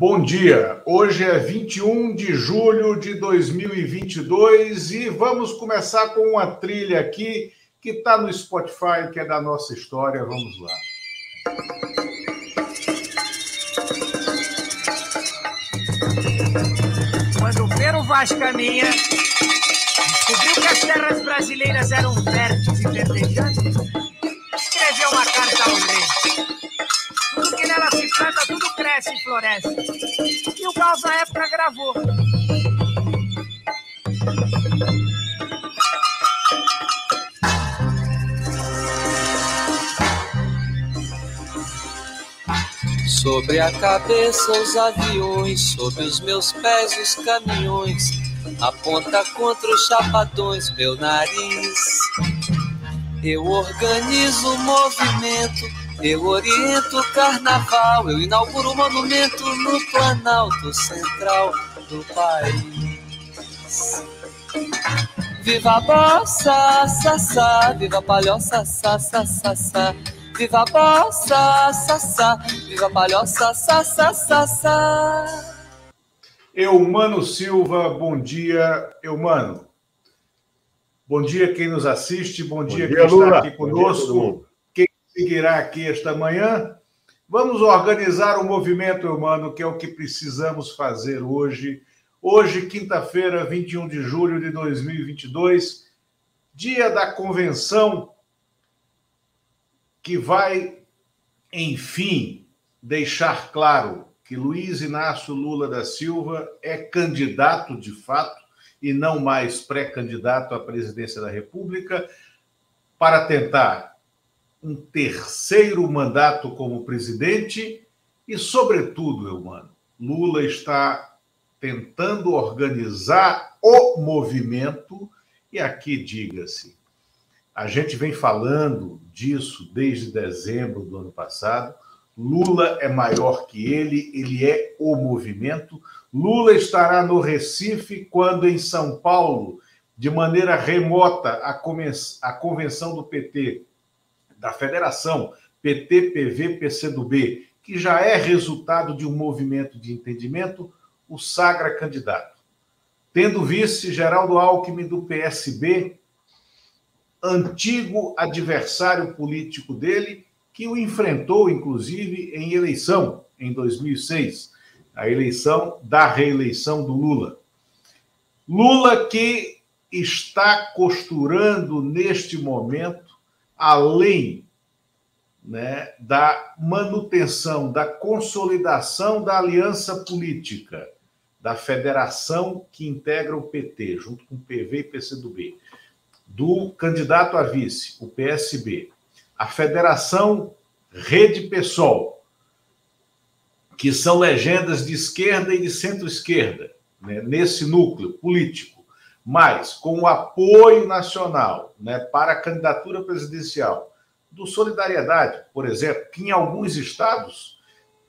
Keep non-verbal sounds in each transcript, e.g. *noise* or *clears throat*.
Bom dia. Hoje é 21 de julho de 2022 e vamos começar com uma trilha aqui que está no Spotify, que é da nossa história. Vamos lá. Quando Pedro Vaz caminha, descobriu que as terras brasileiras eram férteis e verdejantes, escreveu uma carta ao rei. Tudo que nela se planta, tudo cresce e floresce. E o Gauss, na época, gravou. Sobre a cabeça os aviões, sobre os meus pés os caminhões, aponta contra os chapadões meu nariz. Eu organizo o movimento, eu oriento o carnaval, eu inauguro o monumento no Planalto Central do país. Viva a bossa, sassá, viva a palhoça, sassá, sassá. Viva a bossa, sassá, viva a palhoça, sassá, sassá. Eumano Silva, bom dia, Eumano. Bom dia quem nos assiste, bom, bom dia, dia, quem Lula. está aqui conosco, quem seguirá aqui esta manhã. Vamos organizar o movimento humano, que é o que precisamos fazer hoje. Hoje, quinta-feira, 21 de julho de 2022, dia da convenção que vai, enfim, deixar claro que Luiz Inácio Lula da Silva é candidato de fato e não mais pré-candidato à presidência da República para tentar um terceiro mandato como presidente e, sobretudo, Eumano, Lula está tentando organizar o movimento e aqui diga-se, a gente vem falando disso desde dezembro do ano passado. Lula é maior que ele, ele é o movimento. Lula estará no Recife quando em São Paulo, de maneira remota, a, convenção do PT, da Federação PT, PV, PCdoB, que já é resultado de um movimento de entendimento, o sagra candidato. Tendo vice Geraldo Alckmin do PSB, antigo adversário político dele, que o enfrentou, inclusive, em eleição, em 2006, a eleição da reeleição do Lula. Lula que está costurando neste momento, além né, da manutenção, da consolidação da aliança política, da federação que integra o PT, junto com o PV e PCdoB do candidato a vice, o PSB, a Federação Rede Pessoal, que são legendas de esquerda e de centro-esquerda, né, nesse núcleo político, mas com o apoio nacional né, para a candidatura presidencial do Solidariedade, por exemplo, que em alguns estados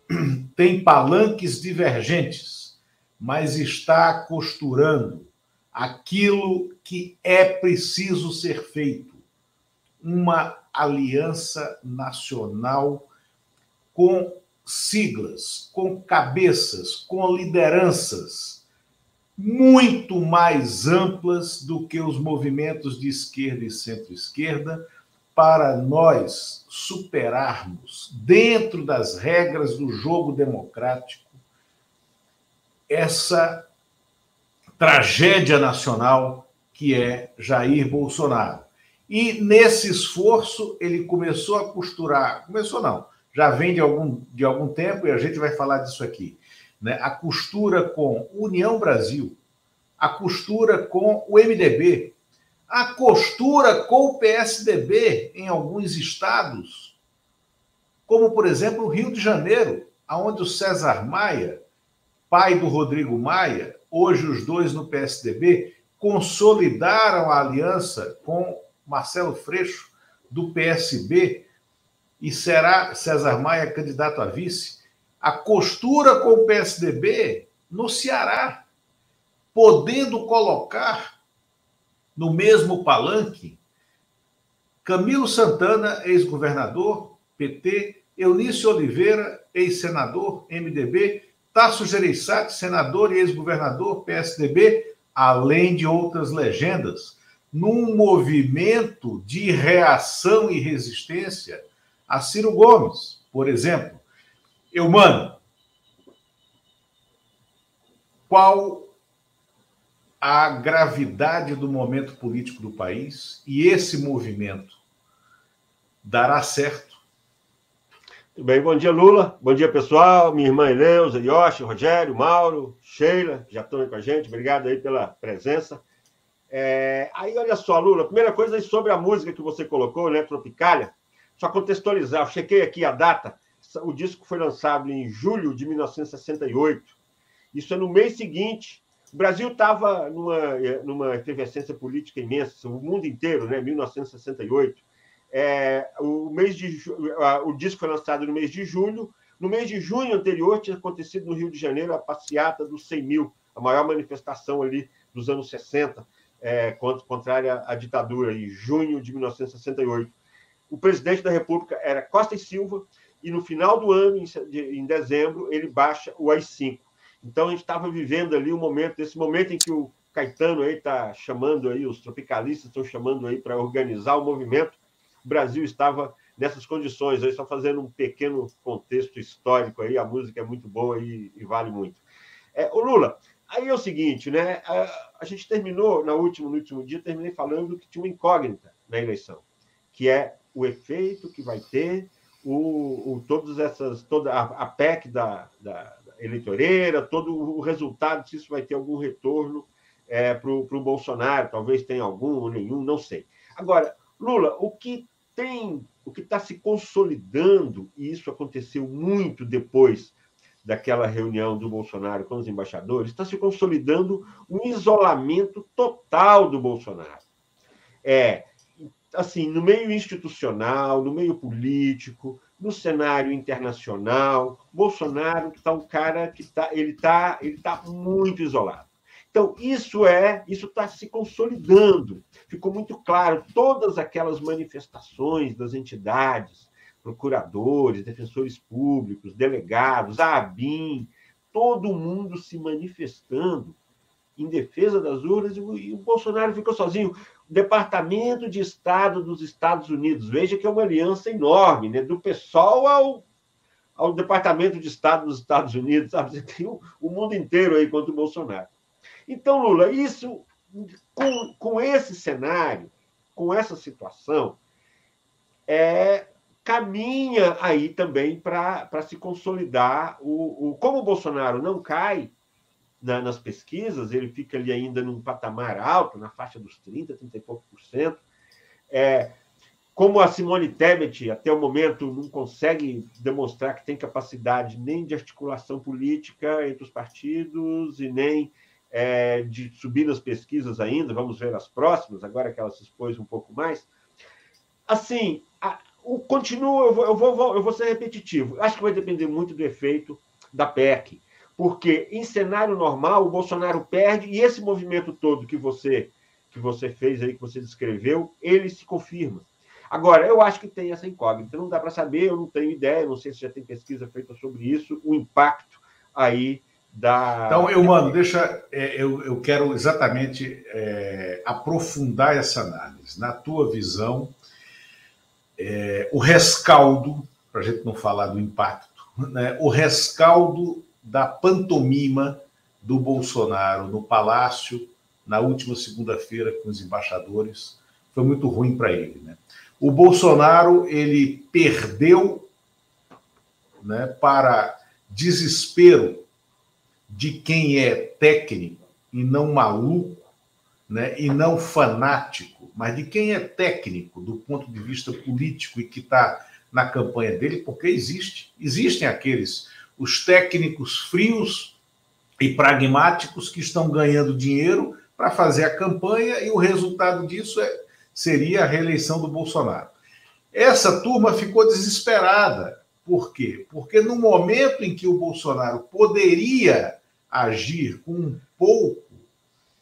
*clears throat* tem palanques divergentes, mas está costurando aquilo que é preciso ser feito: uma aliança nacional com siglas, com cabeças, com lideranças muito mais amplas do que os movimentos de esquerda e centro-esquerda, para nós superarmos, dentro das regras do jogo democrático, essa tragédia nacional que é Jair Bolsonaro. E nesse esforço ele começou a costurar, começou não, já vem de algum, de algum tempo e a gente vai falar disso aqui, né? A costura com União Brasil, a costura com o MDB, a costura com o PSDB em alguns estados, como por exemplo o Rio de Janeiro, aonde o César Maia, pai do Rodrigo Maia, hoje os dois no PSDB, consolidaram a aliança com Marcelo Freixo, do PSB, e será César Maia candidato a vice. A costura com o PSDB no Ceará, podendo colocar no mesmo palanque Camilo Santana, ex-governador, PT, Eunício Oliveira, ex-senador, MDB, Tasso Gereissati, senador e ex-governador PSDB, além de outras legendas, num movimento de reação e resistência a Ciro Gomes, por exemplo. Eu, mano, qual a gravidade do momento político do país e esse movimento dará certo? Tudo bem, bom dia, Lula. Bom dia, pessoal. Minha irmã Eleusa, Yoshi, Rogério, Mauro, Sheila, já estão aí com a gente. Obrigado aí pela presença. É... Aí, olha só, Lula, primeira coisa aí sobre a música que você colocou, né, Tropicália. Só contextualizar, chequei aqui a data. O disco foi lançado em julho de 1968. Isso é no mês seguinte. O Brasil estava numa, numa efervescência política imensa, o mundo inteiro, né, 1968 é, o, mês de, o disco foi lançado no mês de julho. No mês de junho anterior, tinha acontecido no Rio de Janeiro a passeata dos 100 mil, a maior manifestação ali dos anos 60, é, contrária à ditadura, em junho de 1968. O presidente da República era Costa e Silva, e no final do ano, em dezembro, ele baixa o AI-5. Então, a gente estava vivendo ali um momento, esse momento em que o Caetano aí está chamando aí, os tropicalistas estão chamando aí para organizar o movimento, o Brasil estava nessas condições. Aí só fazendo um pequeno contexto histórico aí, a música é muito boa e, e vale muito. É, o Lula, aí é o seguinte, né? A, a, gente terminou na última, no último dia, terminei falando que tinha uma incógnita na eleição, que é o efeito que vai ter o, o todas essas, toda a, a PEC da, da, eleitoreira, todo o resultado, se isso vai ter algum retorno é, para o Bolsonaro, talvez tenha algum ou nenhum, não sei. Agora, Lula, o que tem, o que está se consolidando, e isso aconteceu muito depois daquela reunião do Bolsonaro com os embaixadores, está se consolidando um isolamento total do Bolsonaro. É, assim, no meio institucional, no meio político, no cenário internacional, Bolsonaro está um cara que está, ele está, ele está muito isolado. Então, isso é, isso está se consolidando. Ficou muito claro, todas aquelas manifestações das entidades, procuradores, defensores públicos, delegados, a ABIN, todo mundo se manifestando em defesa das urnas e o Bolsonaro ficou sozinho. Departamento de Estado dos Estados Unidos, veja que é uma aliança enorme, né? do PSOL ao, ao Departamento de Estado dos Estados Unidos, sabe? Você tem o, o mundo inteiro aí contra o Bolsonaro. Então, Lula, isso, com, com esse cenário, com essa situação, é, caminha aí também para se consolidar o, o. Como o Bolsonaro não cai na, nas pesquisas, ele fica ali ainda num patamar alto, na faixa dos 30, 30 e pouco por cento. É, como a Simone Tebet, até o momento, não consegue demonstrar que tem capacidade nem de articulação política entre os partidos e nem é, de subir nas pesquisas ainda, vamos ver as próximas, agora que ela se expôs um pouco mais. Assim, a, o continua, eu vou, eu, vou, eu vou ser repetitivo, acho que vai depender muito do efeito da PEC, porque em cenário normal o Bolsonaro perde e esse movimento todo que você que você fez aí, que você descreveu, ele se confirma. Agora, eu acho que tem essa incógnita, não dá para saber, eu não tenho ideia, não sei se já tem pesquisa feita sobre isso, o impacto aí da. Então, eu, mano, deixa. É, eu, eu quero exatamente é, aprofundar essa análise. Na tua visão, é, o rescaldo, para a gente não falar do impacto, né, o rescaldo da pantomima do Bolsonaro no Palácio na última segunda-feira com os embaixadores foi muito ruim para ele. Né? O Bolsonaro ele perdeu né, para desespero de quem é técnico e não maluco, né, e não fanático, mas de quem é técnico do ponto de vista político e que está na campanha dele, porque existe, existem aqueles os técnicos frios e pragmáticos que estão ganhando dinheiro para fazer a campanha e o resultado disso é, seria a reeleição do Bolsonaro. Essa turma ficou desesperada. Por quê? Porque no momento em que o Bolsonaro poderia agir com um pouco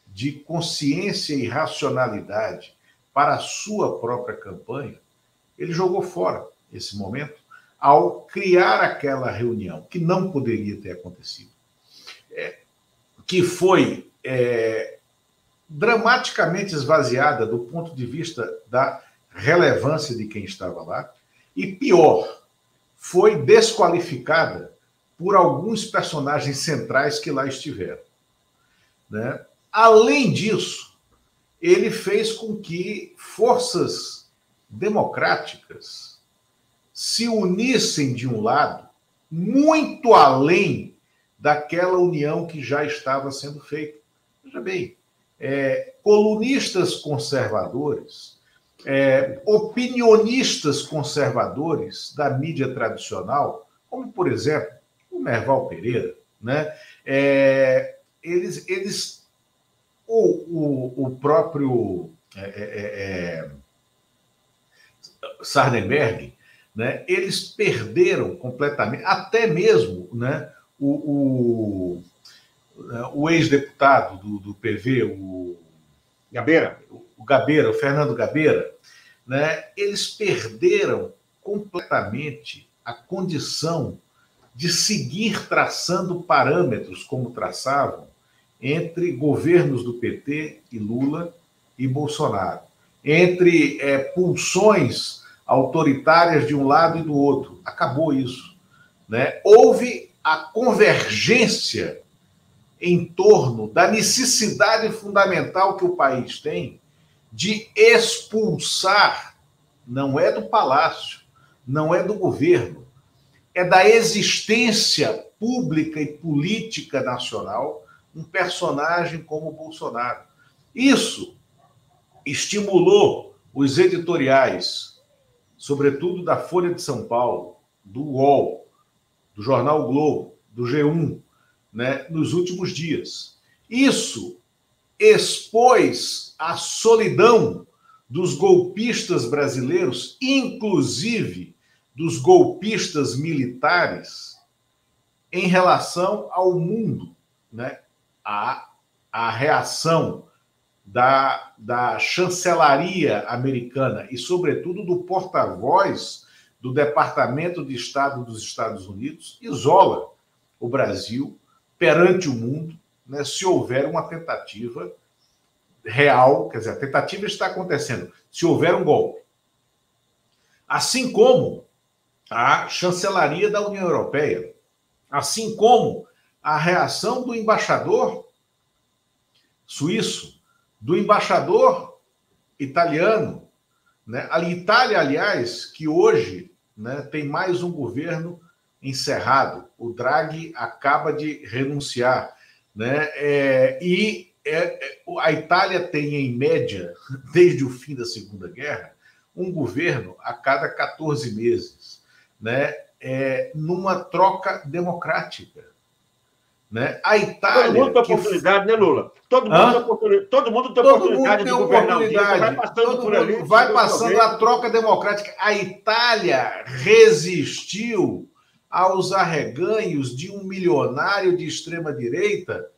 de consciência e racionalidade para a sua própria campanha, ele jogou fora esse momento ao criar aquela reunião que não poderia ter acontecido. que foi é, dramaticamente esvaziada do ponto de vista da relevância de quem estava lá, e pior, foi desqualificada por alguns personagens centrais que lá estiveram. Né? Além disso, ele fez com que forças democráticas se unissem de um lado, muito além daquela união que já estava sendo feita. Veja bem, é, colunistas conservadores, é, opinionistas conservadores da mídia tradicional, como, por exemplo, o Merval Pereira, né? É, eles, eles o, o, o próprio é, é, é Sardenberg, né, eles perderam completamente, até mesmo né, o, o, o ex-deputado do, do, PV, o Gabeira, o Gabeira, o Fernando Gabeira, né, eles perderam completamente a condição de seguir traçando parâmetros como traçavam entre governos do PT e Lula e Bolsonaro, entre é, pulsões autoritárias de um lado e do outro. Acabou isso. Né? Houve a convergência em torno da necessidade fundamental que o país tem de expulsar, não é do palácio, não é do governo, é da existência pública e política nacional um personagem como Bolsonaro. Isso estimulou os editoriais, sobretudo da Folha de São Paulo, do UOL, do Jornal o Globo, do G1, né, nos últimos dias. Isso expôs a solidão dos golpistas brasileiros, inclusive dos golpistas militares, em relação ao mundo, né? a, a reação da, da chancelaria americana e, sobretudo, do porta-voz do Departamento de Estado dos Estados Unidos isola o Brasil perante o mundo né, se houver uma tentativa real, quer dizer, a tentativa está acontecendo, se houver um golpe. Assim como a chancelaria da União Europeia, assim como a reação do embaixador suíço, do embaixador italiano, né? A Itália, aliás, que hoje né, tem mais um governo encerrado. O Draghi acaba de renunciar, né? É, e é, é, a Itália tem, em média, *laughs* desde o fim da Segunda Guerra, um governo a cada 14 meses, né? É, numa troca democrática. Né? A Itália. Todo mundo tem oportunidade, que... né, Lula? Todo mundo, tem oportunidade, todo mundo tem todo oportunidade mundo tem de governar oportunidade. Vai passando por ali. Vai passando a troca democrática. A Itália resistiu aos arreganhos de um milionário de extrema-direita,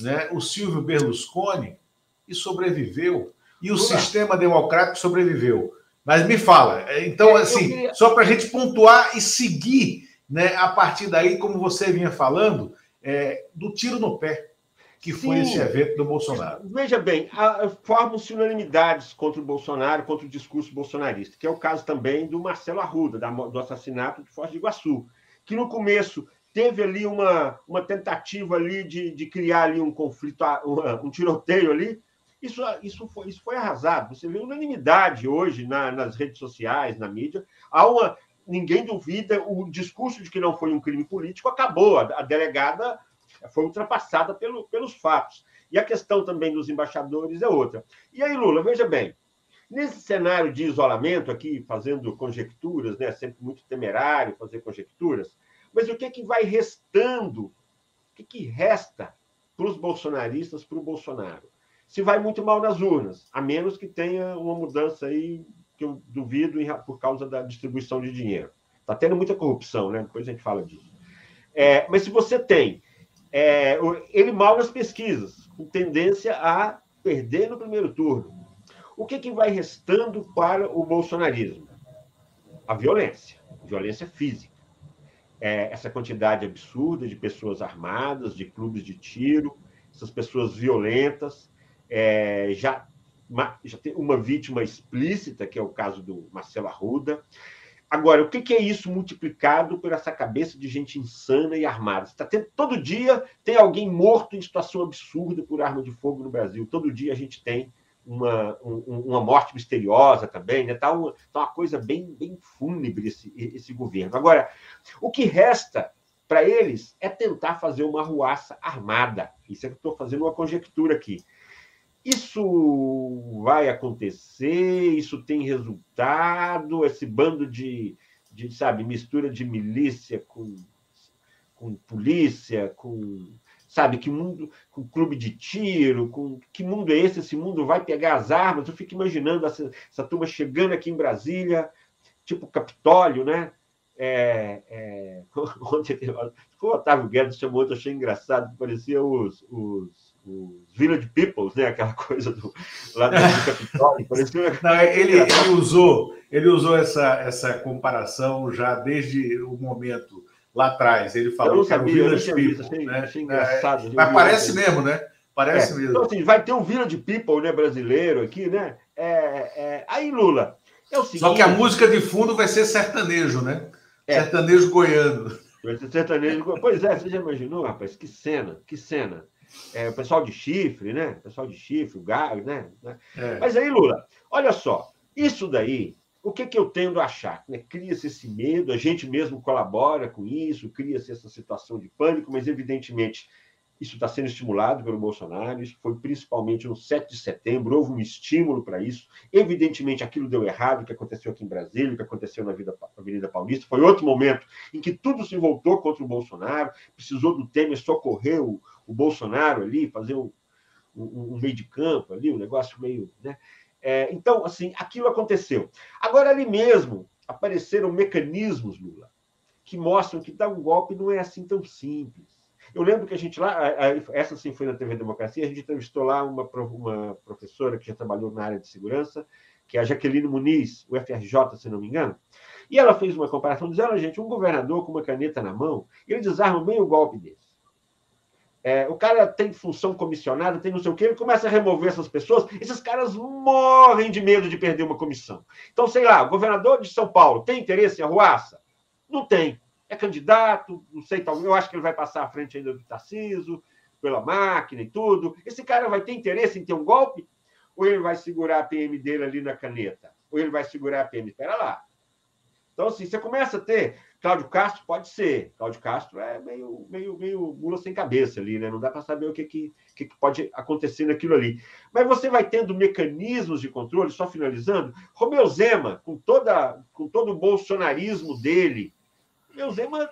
né, o Silvio Berlusconi, e sobreviveu. E o Lula. sistema democrático sobreviveu. Mas me fala, então, assim, queria... só para a gente pontuar e seguir né, a partir daí, como você vinha falando é, do tiro no pé, que Sim. foi esse evento do Bolsonaro. Veja bem, formam-se unanimidades contra o Bolsonaro, contra o discurso bolsonarista, que é o caso também do Marcelo Arruda, da, do assassinato de Foz do Iguaçu, que no começo teve ali uma, uma tentativa ali de, de criar ali um conflito, um, um tiroteio ali, isso, isso, foi, isso foi arrasado. Você vê unanimidade hoje na, nas redes sociais, na mídia. Há uma, ninguém duvida, o discurso de que não foi um crime político acabou. A, delegada foi ultrapassada pelo, pelos fatos. E a questão também dos embaixadores é outra. E aí, Lula, veja bem, nesse cenário de isolamento aqui, fazendo conjecturas, né, sempre muito temerário fazer conjecturas, mas o que é que vai restando? O que, é que resta para os bolsonaristas, para o Bolsonaro? Se vai muito mal nas urnas, a menos que tenha uma mudança aí que eu duvido por causa da distribuição de dinheiro. Está tendo muita corrupção, né? Depois a gente fala disso. É, mas se você tem é, ele mal nas pesquisas, com tendência a perder no primeiro turno, o que, que vai restando para o bolsonarismo? A violência, violência física. É, essa quantidade absurda de pessoas armadas, de clubes de tiro, essas pessoas violentas, é, já, uma, já tem uma vítima explícita, que é o caso do Marcelo Arruda. Agora, o que é isso multiplicado por essa cabeça de gente insana e armada? Está tendo, todo dia tem alguém morto em situação absurda por arma de fogo no Brasil. Todo dia a gente tem uma, um, uma morte misteriosa também, né? Está uma, tá uma coisa bem, bem fúnebre esse, esse governo. Agora, o que resta para eles é tentar fazer uma ruaça armada. Isso é que estou fazendo uma conjectura aqui. Isso vai acontecer? Isso tem resultado? Esse bando de, de sabe, mistura de milícia com, com polícia, com sabe que mundo com clube de tiro, com que mundo é esse? Esse mundo vai pegar as armas. Eu fico imaginando essa, essa turma chegando aqui em Brasília, tipo Capitólio, né? É, é, *laughs* ontem, o Otávio Guedes chamou, eu achei engraçado, parecia os, os, os Village Peoples, né? Aquela coisa do, lá do *laughs* Capitólio. Parecia... Não, ele, ele, usou, ele usou essa, essa comparação já desde o momento lá atrás. Ele falou que era o Village People. Achei, né? achei engraçado. É, mas parece mesmo, né? Parece é. mesmo. Então, assim, vai ter um Village People né, brasileiro aqui, né? É, é... Aí, Lula. É o seguinte, Só que a música de fundo vai ser sertanejo, né? É. Sertanejo goiano. Sertanejo, pois é, você já imaginou, rapaz? Que cena, que cena. É, o pessoal de chifre, né? O pessoal de chifre, o galo, né? É. Mas aí, Lula, olha só, isso daí, o que, que eu tendo a achar? Né? Cria-se esse medo, a gente mesmo colabora com isso, cria-se essa situação de pânico, mas evidentemente isso está sendo estimulado pelo Bolsonaro, isso foi principalmente no 7 de setembro, houve um estímulo para isso. Evidentemente, aquilo deu errado, o que aconteceu aqui em Brasília, o que aconteceu na, vida, Avenida Paulista. Foi outro momento em que tudo se voltou contra o Bolsonaro, precisou do Temer socorrer o, o Bolsonaro ali, fazer um, um, um, meio de campo ali, um negócio meio. Né? É, então, assim, aquilo aconteceu. Agora, ali mesmo, apareceram mecanismos, Lula, que mostram que dar um golpe não é assim tão simples eu lembro que a gente lá, essa sim foi na TV Democracia, a gente entrevistou lá uma, uma professora que já trabalhou na área de segurança, que é a Jaqueline Muniz, o FRJ, se não me engano, e ela fez uma comparação, dizendo, gente, um governador com uma caneta na mão, ele desarma meio golpe desse. É, o cara tem função comissionada, tem não sei o quê, ele começa a remover essas pessoas, esses caras morrem de medo de perder uma comissão. Então, sei lá, o governador de São Paulo tem interesse em arruaça? Não tem é candidato, não sei, talvez, eu acho que ele vai passar à frente ainda do Tarciso, pela máquina e tudo. Esse cara vai ter interesse em ter um golpe? Ou ele vai segurar a PM dele ali na caneta? Ou ele vai segurar a PM? Espera lá. Então, assim, você começa a ter. Cláudio Castro pode ser. Cláudio Castro é meio, meio, meio mula sem cabeça ali, né? Não dá para saber o que, que, que pode acontecer naquilo ali. Mas você vai tendo mecanismos de controle, só finalizando. Romeu Zema, com, toda, com todo o bolsonarismo dele, meu Zema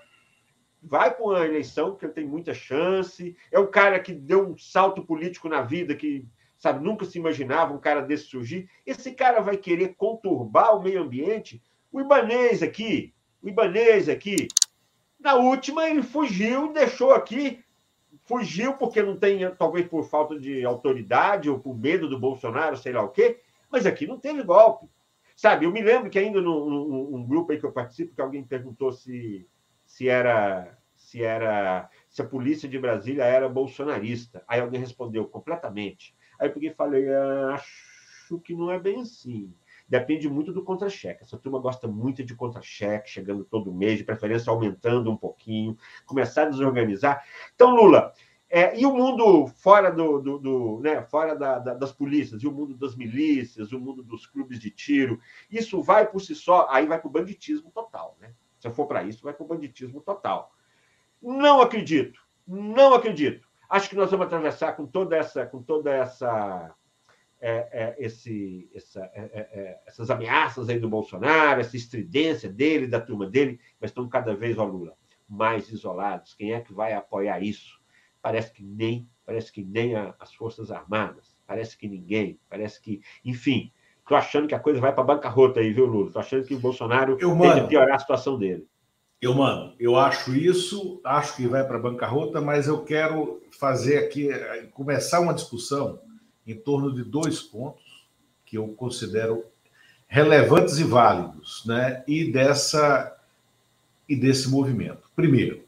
vai para uma eleição ele tem muita chance. É um cara que deu um salto político na vida que, sabe, nunca se imaginava um cara desse surgir. Esse cara vai querer conturbar o meio ambiente. O Ibanês aqui, o Ibanês aqui, na última ele fugiu, deixou aqui, fugiu porque não tem, talvez por falta de autoridade ou por medo do Bolsonaro, sei lá o quê, mas aqui não teve golpe. Sabe, eu me lembro que ainda num, num, num grupo aí que eu participo, que alguém perguntou se, se era se era se a polícia de Brasília era bolsonarista. Aí alguém respondeu completamente. Aí eu falei, acho que não é bem assim. Depende muito do contra-cheque. Essa turma gosta muito de contra-cheque, chegando todo mês, de preferência aumentando um pouquinho, começar a desorganizar. Então, Lula, é, e o mundo fora do, do, do né, fora da, da, das polícias, e o mundo das milícias, o mundo dos clubes de tiro, isso vai por si só, aí vai para o banditismo total, né? Se for para isso, vai para o banditismo total. Não acredito, não acredito. Acho que nós vamos atravessar com toda essa, com toda essa, é, é, esse, essa, é, é, é, essas ameaças aí do Bolsonaro, essa estridência dele, da turma dele, mas estão cada vez, ó Lula, mais isolados. Quem é que vai apoiar isso? parece que nem, parece que nem a, as Forças Armadas, parece que ninguém, parece que, enfim, tô achando que a coisa vai para bancarrota aí, viu, Lula? Tô achando que o Bolsonaro eu, tem que piorar a situação dele. Eu, mano, eu acho isso, acho que vai para bancarrota, mas eu quero fazer aqui, começar uma discussão em torno de dois pontos que eu considero relevantes e válidos, né? E dessa e desse movimento. Primeiro,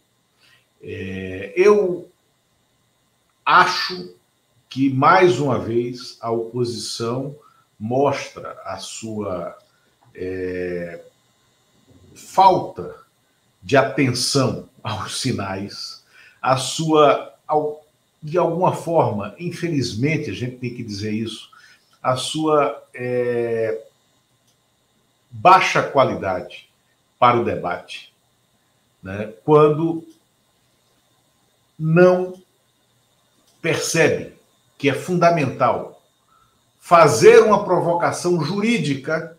é, eu acho que, mais uma vez, a oposição mostra a sua é, falta de atenção aos sinais, a sua, de alguma forma, infelizmente, a gente tem que dizer isso, a sua é, baixa qualidade para o debate, né? quando não percebe que é fundamental fazer uma provocação jurídica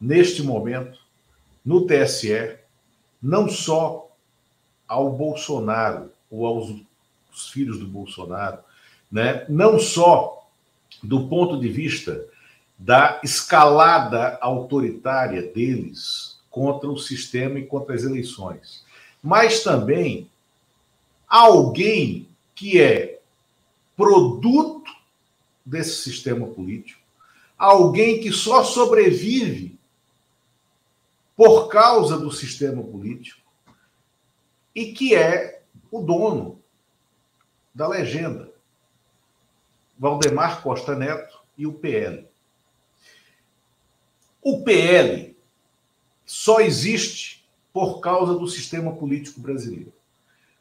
neste momento no TSE, não só ao Bolsonaro ou aos filhos do Bolsonaro, né? não só do ponto de vista da escalada autoritária deles contra o sistema e contra as eleições, mas também alguém que é produto desse sistema político, alguém que só sobrevive por causa do sistema político e que é o dono da legenda. Valdemar Costa Neto e o PL. O PL só existe por causa do sistema político brasileiro.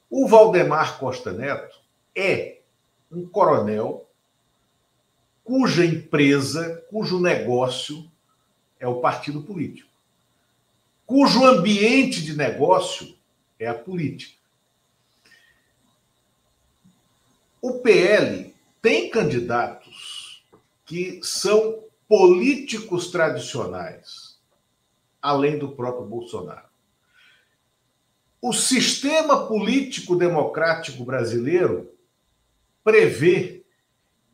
O Valdemar Costa Neto é um coronel cuja empresa, cujo negócio é o partido político, cujo ambiente de negócio é a política. O PL tem candidatos que são políticos tradicionais, além do próprio Bolsonaro. O sistema político democrático brasileiro prevê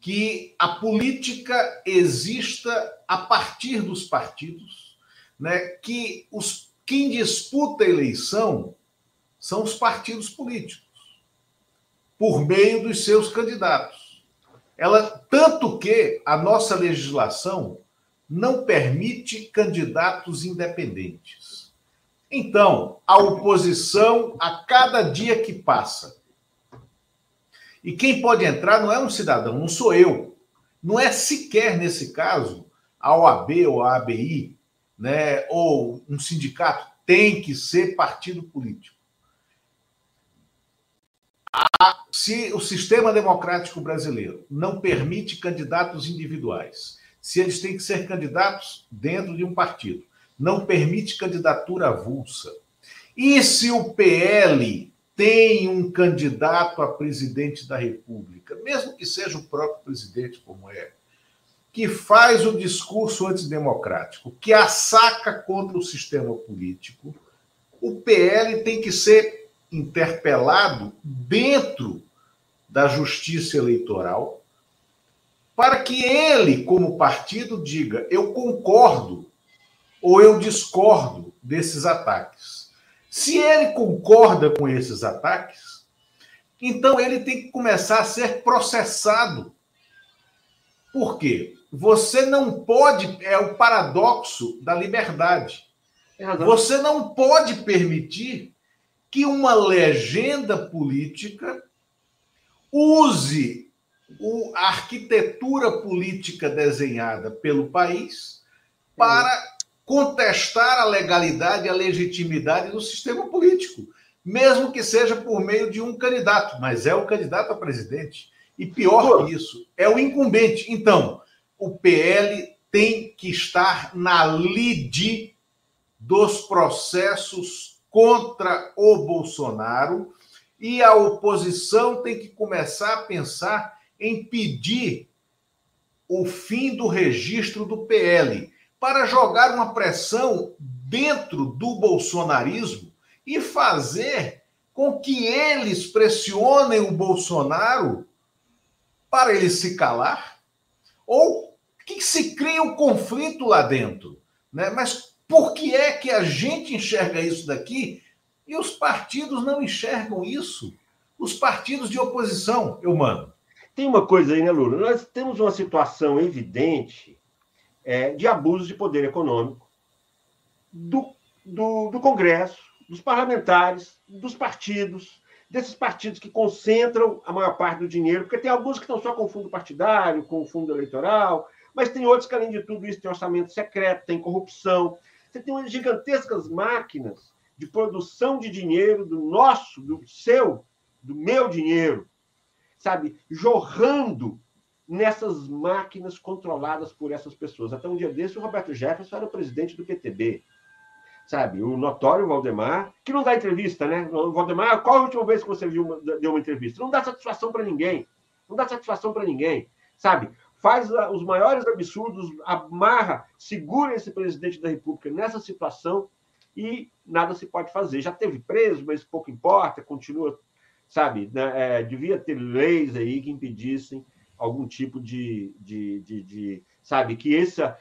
que a política exista a partir dos partidos, né? que os, quem disputa a eleição são os partidos políticos, por meio dos seus candidatos. Ela, tanto que a nossa legislação não permite candidatos independentes. Então, a oposição, a cada dia que passa, e quem pode entrar não é um cidadão, não sou eu. Não é sequer, nesse caso, a OAB ou a ABI, né, ou um sindicato. Tem que ser partido político. Se o sistema democrático brasileiro não permite candidatos individuais, se eles têm que ser candidatos dentro de um partido, não permite candidatura avulsa, e se o PL tem um candidato a presidente da República, mesmo que seja o próprio presidente, como é, que faz o discurso antidemocrático, que assaca contra o sistema político, o PL tem que ser interpelado dentro da justiça eleitoral para que ele, como partido, diga: eu concordo ou eu discordo desses ataques. Se ele concorda com esses ataques, então ele tem que começar a ser processado. Por quê? Você não pode, é o paradoxo da liberdade. Você não pode permitir que uma legenda política use a arquitetura política desenhada pelo país para contestar a legalidade e a legitimidade do sistema político, mesmo que seja por meio de um candidato, mas é o candidato a presidente. E pior que isso, é o incumbente. Então, o PL tem que estar na lide dos processos contra o Bolsonaro e a oposição tem que começar a pensar em pedir o fim do registro do PL para jogar uma pressão dentro do bolsonarismo e fazer com que eles pressionem o Bolsonaro para ele se calar? Ou que se cria um conflito lá dentro? Né? Mas por que é que a gente enxerga isso daqui e os partidos não enxergam isso? Os partidos de oposição, eu mando. Tem uma coisa aí, né, Lula? Nós temos uma situação evidente é, de abuso de poder econômico do, do, do Congresso, dos parlamentares, dos partidos, desses partidos que concentram a maior parte do dinheiro, porque tem alguns que estão só com fundo partidário, com fundo eleitoral, mas tem outros que, além de tudo isso, tem orçamento secreto, tem corrupção. Você tem umas gigantescas máquinas de produção de dinheiro do nosso, do seu, do meu dinheiro, sabe, jorrando nessas máquinas controladas por essas pessoas. Até um dia desse, o Roberto Jefferson era o presidente do PTB sabe? O notório Valdemar, que não dá entrevista, né? O Valdemar, qual a última vez que você viu uma, deu uma entrevista? Não dá satisfação para ninguém. Não dá satisfação para ninguém, sabe? Faz os maiores absurdos, amarra, segura esse presidente da República nessa situação e nada se pode fazer. Já teve preso, mas pouco importa, continua, sabe? Né? É, devia ter leis aí que impedissem algum tipo de, de, de, de sabe, que essa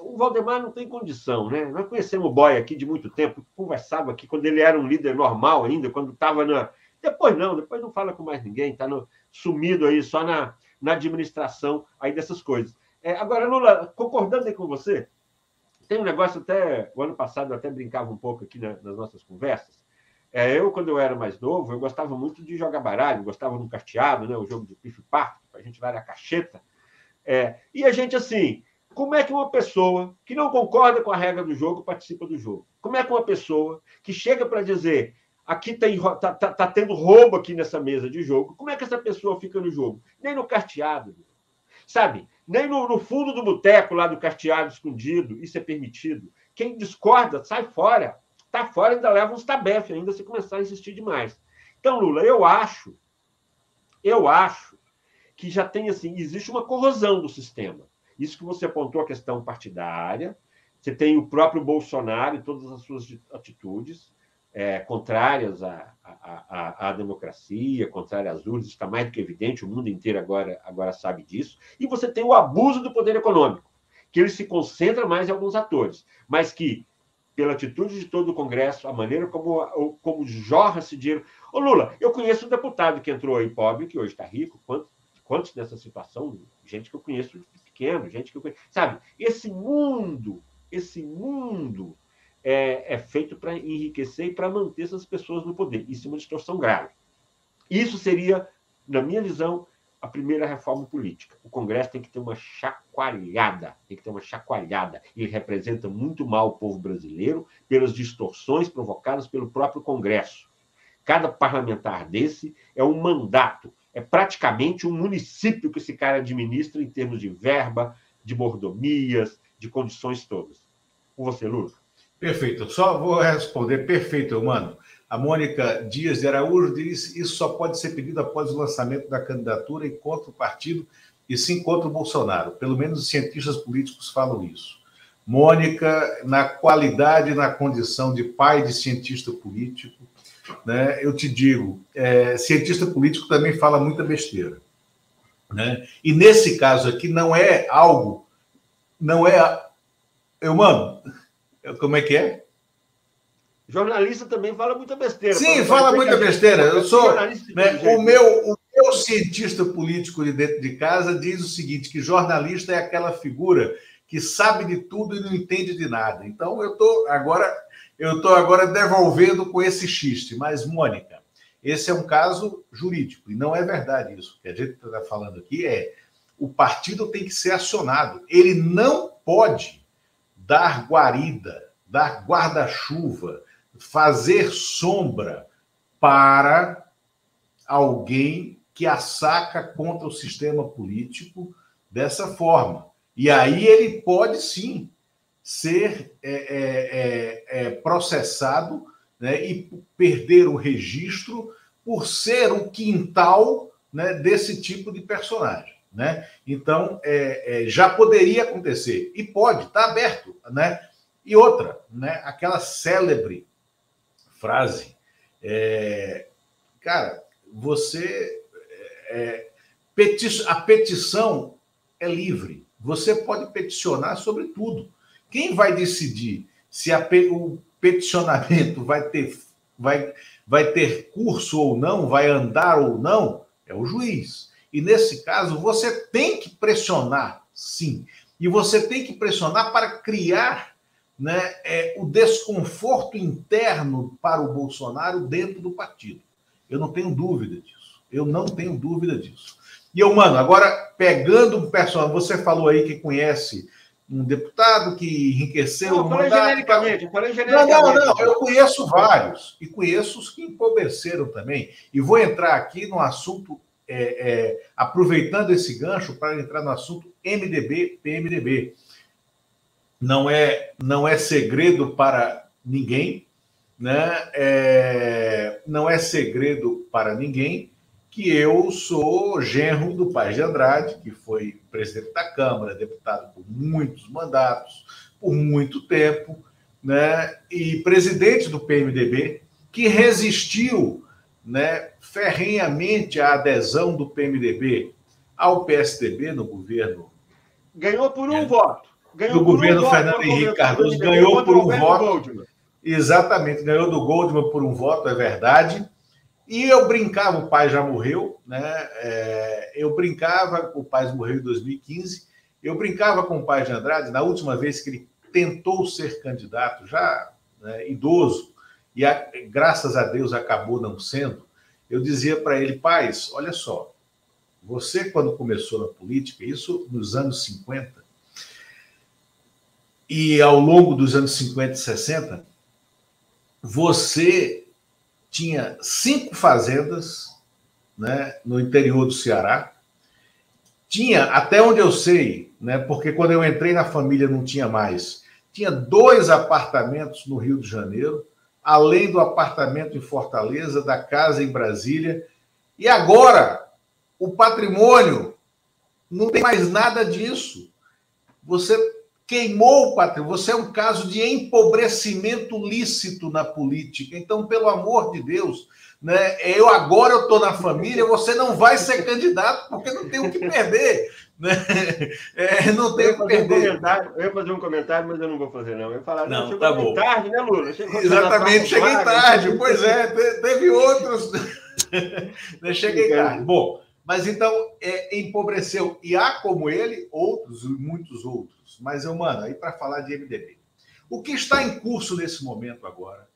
o Valdemar não tem condição, né? Nós conhecemos o Boy aqui de muito tempo, conversava aqui quando ele era um líder normal ainda, quando estava na. Depois não, depois não fala com mais ninguém, está sumido aí só na, na administração aí dessas coisas. É, agora, Lula, concordando aí com você, tem um negócio até. O ano passado eu até brincava um pouco aqui na, nas nossas conversas. É, eu, quando eu era mais novo, eu gostava muito de jogar baralho, gostava do carteado, né, o jogo de pife-pato, a gente vai na cacheta. É, e a gente, assim, como é que uma pessoa que não concorda com a regra do jogo participa do jogo? Como é que uma pessoa que chega para dizer aqui está tá, tá, tendo roubo aqui nessa mesa de jogo, como é que essa pessoa fica no jogo? Nem no carteado, sabe? Nem no, no fundo do boteco lá do carteado escondido, isso é permitido. Quem discorda, sai fora. Está fora, ainda leva uns tabefes, ainda se começar a insistir demais. Então, Lula, eu acho, eu acho que já tem assim, existe uma corrosão do sistema. Isso que você apontou a questão partidária. Você tem o próprio Bolsonaro e todas as suas atitudes é, contrárias à, à, à, democracia, contrárias às urnas, está mais do que evidente, o mundo inteiro agora, agora sabe disso. E você tem o abuso do poder econômico, que ele se concentra mais em alguns atores, mas que, pela atitude de todo o Congresso, a maneira como, como jorra esse dinheiro. Ô Lula, eu conheço um deputado que entrou aí pobre, que hoje está rico, quantos, quantos nessa situação? Gente que eu conheço pequeno, gente que eu conheço. Sabe, esse mundo, esse mundo é, é feito para enriquecer e para manter essas pessoas no poder. Isso é uma distorção grave. Isso seria, na minha visão, a primeira reforma política. O Congresso tem que ter uma chacoalhada, tem que ter uma chacoalhada. Ele representa muito mal o povo brasileiro pelas distorções provocadas pelo próprio Congresso. Cada parlamentar desse é um mandato é praticamente um município que esse cara administra em termos de verba, de mordomias, de condições todas. Com você, Lula. Perfeito. Só vou responder. Perfeito, mano. A Mônica Dias de Araújo diz isso só pode ser pedido após o lançamento da candidatura e contra o partido e sim contra o Bolsonaro. Pelo menos os cientistas políticos falam isso. Mônica, na qualidade, na condição de pai de cientista político, né, eu te digo, é, cientista político também fala muita besteira. Né? E nesse caso aqui não é algo, não é. Eu, mano, como é que é? Jornalista também fala muita besteira. Sim, fala muita besteira. Eu sou. Né, o, meu, o meu cientista político de dentro de casa diz o seguinte: que jornalista é aquela figura que sabe de tudo e não entende de nada. Então, eu estou agora eu estou agora devolvendo com esse xiste. Mas, Mônica, esse é um caso jurídico, e não é verdade isso. O que a gente está falando aqui é o partido tem que ser acionado. Ele não pode dar guarida, dar guarda-chuva, fazer sombra para alguém que assaca contra o sistema político dessa forma. E aí ele pode sim ser é, é, é, é, processado né, e perder o registro por ser o quintal né, desse tipo de personagem. Né? Então, é, é, já poderia acontecer, e pode, está aberto. Né? E outra, né, aquela célebre frase, cara, você. Peti a petição é livre. Você pode peticionar sobre tudo. Quem vai decidir se a, o peticionamento vai ter, vai, vai ter curso ou não, vai andar ou não, é o juiz. E nesse caso, você tem que pressionar, sim. E você tem que pressionar para criar né, é, o desconforto interno para o Bolsonaro dentro do partido. Eu não tenho dúvida disso. Eu não tenho dúvida disso. E eu, mano, agora pegando um personagem, você falou aí que conhece um deputado que enriqueceu não, o mandato. Genericamente, falei genericamente. Não, não, não, eu conheço vários e conheço os que empobreceram também. E vou entrar aqui no assunto, é, é, aproveitando esse gancho para entrar no assunto MDB, PMDB. Não é, não é segredo para ninguém, né? É, não é segredo para ninguém que eu sou genro do Paz de Andrade, que foi presidente da Câmara, deputado por muitos mandatos, por muito tempo, né? e presidente do PMDB, que resistiu né, ferrenhamente à adesão do PMDB ao PSDB no governo. Ganhou por um é, voto. Ganhou do governo um Fernando Henrique Cardoso, ganhou por um voto. Goldman. Exatamente, ganhou do Goldman por um voto, é verdade. E eu brincava, o pai já morreu, né? É, eu brincava, o pai morreu em 2015. Eu brincava com o pai de Andrade na última vez que ele tentou ser candidato, já né, idoso, e a, graças a Deus acabou não sendo. Eu dizia para ele, pais, olha só, você quando começou na política, isso nos anos 50, e ao longo dos anos 50 e 60, você tinha cinco fazendas né, no interior do Ceará. Tinha, até onde eu sei, né, porque quando eu entrei na família não tinha mais, tinha dois apartamentos no Rio de Janeiro, além do apartamento em Fortaleza, da casa em Brasília. E agora, o patrimônio não tem mais nada disso. Você queimou o patrimônio. Você é um caso de empobrecimento lícito na política. Então, pelo amor de Deus, né? Eu agora eu estou na família, você não vai ser candidato porque não tem o que perder. Né? *laughs* É, não tem o que perder. Um eu ia fazer um comentário, mas eu não vou fazer, não. Eu ia falar, não, não tá bom. tarde, né, Lula? Exatamente, cheguei tarde. Pois é, teve outros. *laughs* cheguei tarde. Bom, mas então é, empobreceu. E há como ele outros, muitos outros mas eu, mano, aí para falar de MDB. O que está em curso nesse momento agora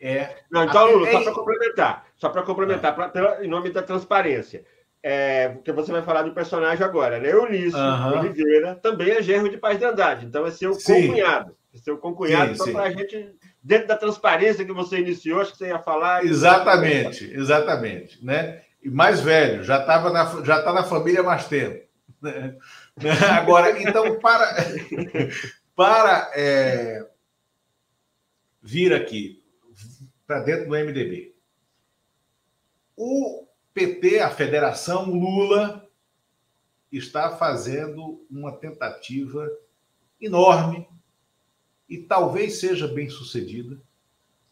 é. Não, então, Lula, só para complementar, só para complementar, ah. pra, em nome da transparência. É, porque você vai falar do personagem agora, né? Eunício uhum. Oliveira também é gerro de Paz de Andrade, então é seu concunhado. É seu concunhado, para a gente, dentro da transparência que você iniciou, acho que você ia falar. Exatamente, exatamente. Né? E mais velho, já estava na, já tá na família há mais tempo. Né? *laughs* Agora, então, para, *laughs* para é, vir aqui, para dentro do MDB, o PT, a Federação Lula, está fazendo uma tentativa enorme e talvez seja bem sucedida,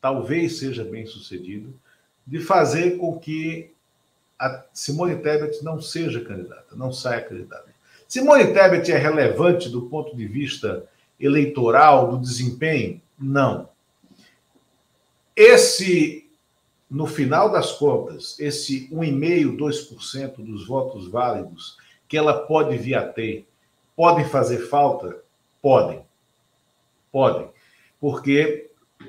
talvez seja bem sucedida, de fazer com que a Simone Tebet não seja candidata, não saia candidata. Simone Tebet é relevante do ponto de vista eleitoral, do desempenho? Não. Esse, no final das contas, esse 1,5%, 2% dos votos válidos que ela pode vir a ter, podem fazer falta? Podem. Podem. Porque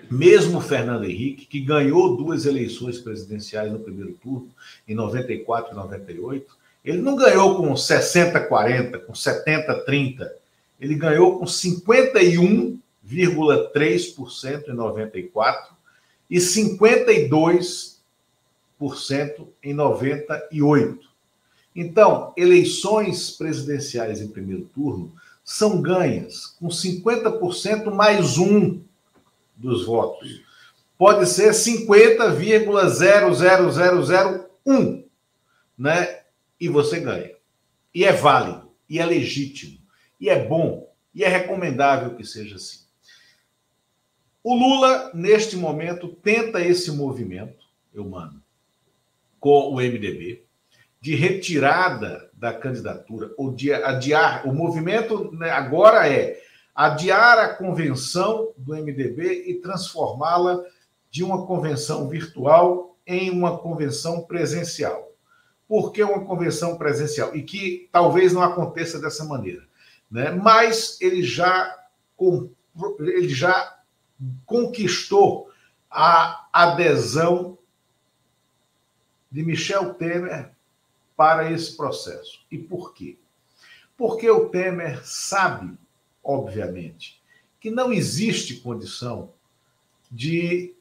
mesmo Fernando Henrique, que ganhou duas eleições presidenciais no primeiro turno, em 94 e 98, ele não ganhou com 60-40, com 70-30. Ele ganhou com 51,3% em 94 e 52% em 98. Então, eleições presidenciais em primeiro turno são ganhas com 50% mais um dos votos. Pode ser 50,00001, né? e você ganha. E é válido, e é legítimo, e é bom, e é recomendável que seja assim. O Lula, neste momento, tenta esse movimento, eu mando, com o MDB, de retirada da candidatura, ou de adiar. O movimento né, agora é adiar a convenção do MDB e transformá-la de uma convenção virtual em uma convenção presencial por que uma convenção presencial? E que talvez não aconteça dessa maneira. Né? Mas ele já, ele já conquistou a adesão de Michel Temer para esse processo. E por quê? Porque o Temer sabe, obviamente, que não existe condição de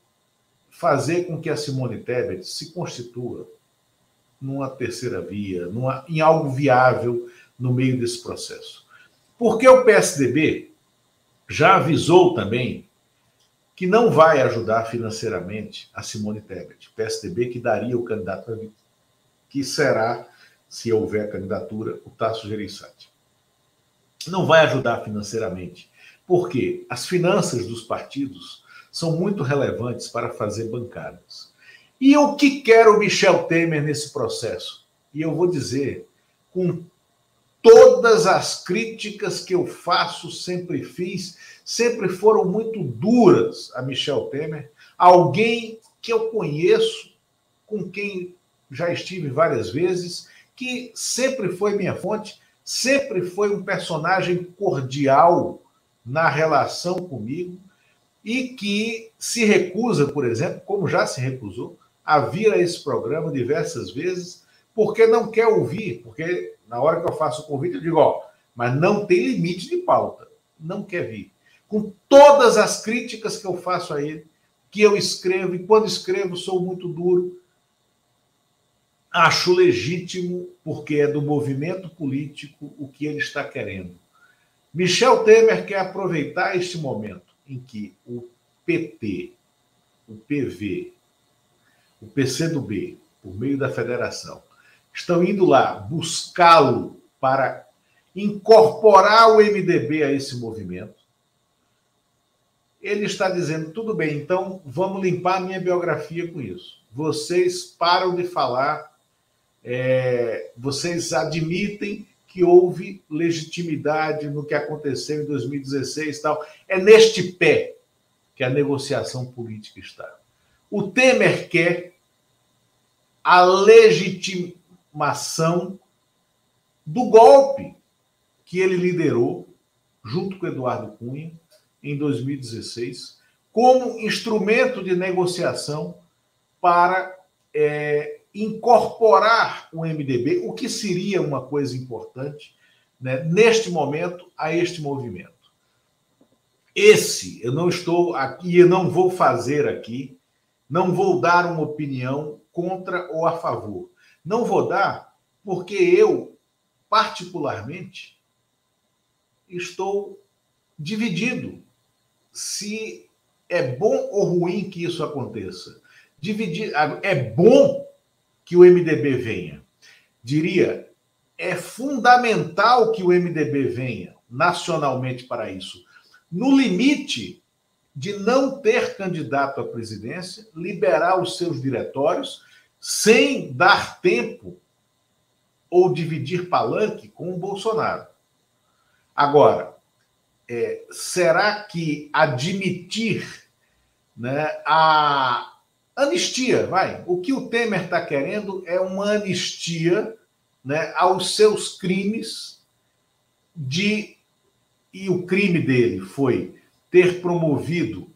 fazer com que a Simone Tebet se constitua numa terceira via, numa, em algo viável no meio desse processo. Porque o PSDB já avisou também que não vai ajudar financeiramente a Simone Tebet, PSDB que daria o candidato que será, se houver candidatura, o Tasso Gereissati. Não vai ajudar financeiramente, porque as finanças dos partidos são muito relevantes para fazer bancadas. E o que quer o Michel Temer nesse processo? E eu vou dizer, com todas as críticas que eu faço, sempre fiz, sempre foram muito duras a Michel Temer, alguém que eu conheço, com quem já estive várias vezes, que sempre foi minha fonte, sempre foi um personagem cordial na relação comigo e que se recusa, por exemplo, como já se recusou, a vir a esse programa diversas vezes, porque não quer ouvir, porque na hora que eu faço o convite eu digo, ó, mas não tem limite de pauta, não quer vir. Com todas as críticas que eu faço a ele, que eu escrevo, e quando escrevo sou muito duro, acho legítimo, porque é do movimento político o que ele está querendo. Michel Temer quer aproveitar este momento em que o PT, o PV, o PCdoB, por meio da federação, estão indo lá buscá-lo para incorporar o MDB a esse movimento. Ele está dizendo: tudo bem, então vamos limpar a minha biografia com isso. Vocês param de falar, é, vocês admitem que houve legitimidade no que aconteceu em 2016 e tal. É neste pé que a negociação política está. O Temer quer a legitimação do golpe que ele liderou junto com Eduardo Cunha em 2016 como instrumento de negociação para é, incorporar o MDB, o que seria uma coisa importante, né, neste momento, a este movimento. Esse, eu não estou aqui, eu não vou fazer aqui, não vou dar uma opinião contra ou a favor. Não vou dar porque eu, particularmente, estou dividido se é bom ou ruim que isso aconteça. Dividir, é bom que o MDB venha. Diria, é fundamental que o MDB venha nacionalmente para isso. No limite de não ter candidato à presidência, liberar os seus diretórios sem dar tempo ou dividir palanque com o Bolsonaro. Agora, é, será que admitir né, a Anistia, vai. O que o Temer está querendo é uma anistia né, aos seus crimes de. E o crime dele foi ter promovido,